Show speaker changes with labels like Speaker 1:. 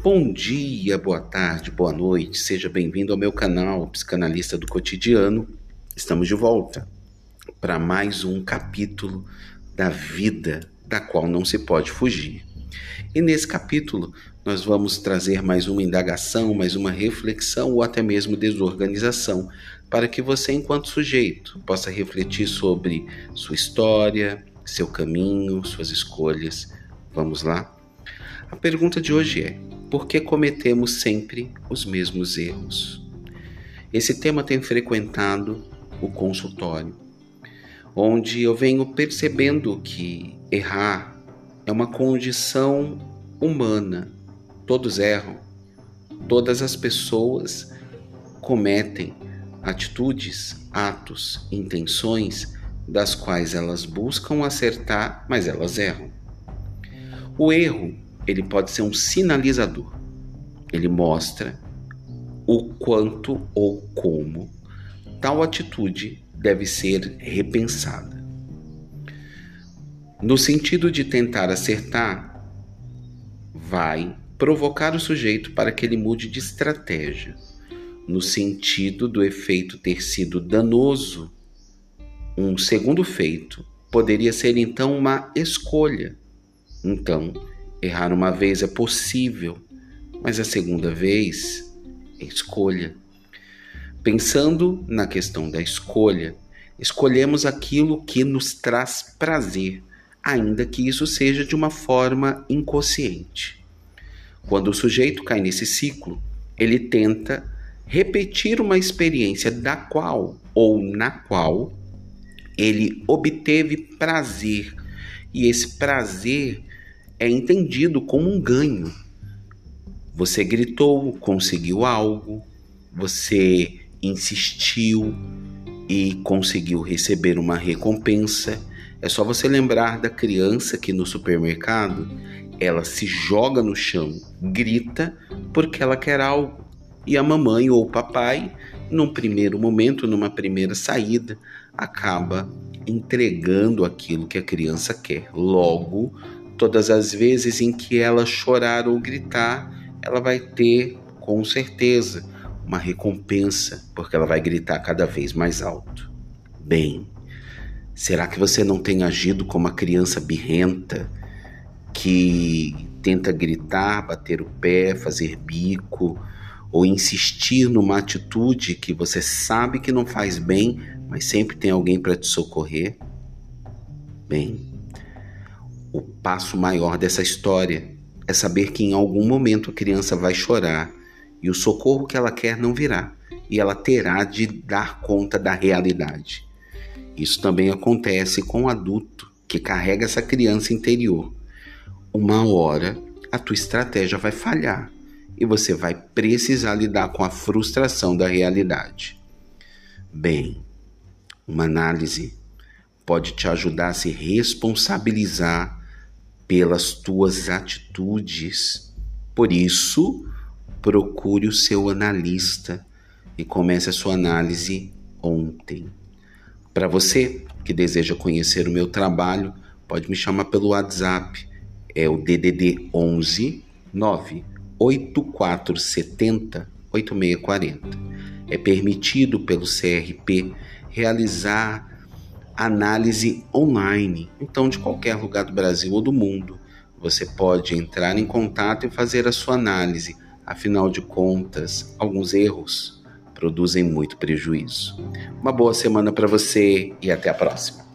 Speaker 1: Bom dia, boa tarde, boa noite, seja bem-vindo ao meu canal Psicanalista do Cotidiano. Estamos de volta para mais um capítulo da vida da qual não se pode fugir. E nesse capítulo nós vamos trazer mais uma indagação, mais uma reflexão ou até mesmo desorganização para que você, enquanto sujeito, possa refletir sobre sua história, seu caminho, suas escolhas. Vamos lá? A pergunta de hoje é: por que cometemos sempre os mesmos erros? Esse tema tem frequentado o consultório, onde eu venho percebendo que errar é uma condição humana. Todos erram, todas as pessoas cometem atitudes, atos, intenções das quais elas buscam acertar, mas elas erram. O erro ele pode ser um sinalizador. Ele mostra o quanto ou como tal atitude deve ser repensada. No sentido de tentar acertar, vai provocar o sujeito para que ele mude de estratégia, no sentido do efeito ter sido danoso. Um segundo feito poderia ser então uma escolha. Então, Errar uma vez é possível, mas a segunda vez é escolha. Pensando na questão da escolha, escolhemos aquilo que nos traz prazer, ainda que isso seja de uma forma inconsciente. Quando o sujeito cai nesse ciclo, ele tenta repetir uma experiência da qual ou na qual ele obteve prazer, e esse prazer é entendido como um ganho. Você gritou, conseguiu algo, você insistiu e conseguiu receber uma recompensa. É só você lembrar da criança que no supermercado ela se joga no chão, grita porque ela quer algo. E a mamãe ou o papai, num primeiro momento, numa primeira saída, acaba entregando aquilo que a criança quer. Logo, Todas as vezes em que ela chorar ou gritar, ela vai ter, com certeza, uma recompensa, porque ela vai gritar cada vez mais alto. Bem, será que você não tem agido como uma criança birrenta que tenta gritar, bater o pé, fazer bico ou insistir numa atitude que você sabe que não faz bem, mas sempre tem alguém para te socorrer? Bem, o passo maior dessa história é saber que em algum momento a criança vai chorar e o socorro que ela quer não virá e ela terá de dar conta da realidade. Isso também acontece com o adulto que carrega essa criança interior. Uma hora a tua estratégia vai falhar e você vai precisar lidar com a frustração da realidade. Bem, uma análise pode te ajudar a se responsabilizar pelas tuas atitudes. Por isso, procure o seu analista e comece a sua análise ontem. Para você que deseja conhecer o meu trabalho, pode me chamar pelo WhatsApp. É o DDD 11 98470 8640. É permitido pelo CRP realizar análise online. Então, de qualquer lugar do Brasil ou do mundo, você pode entrar em contato e fazer a sua análise. Afinal de contas, alguns erros produzem muito prejuízo. Uma boa semana para você e até a próxima.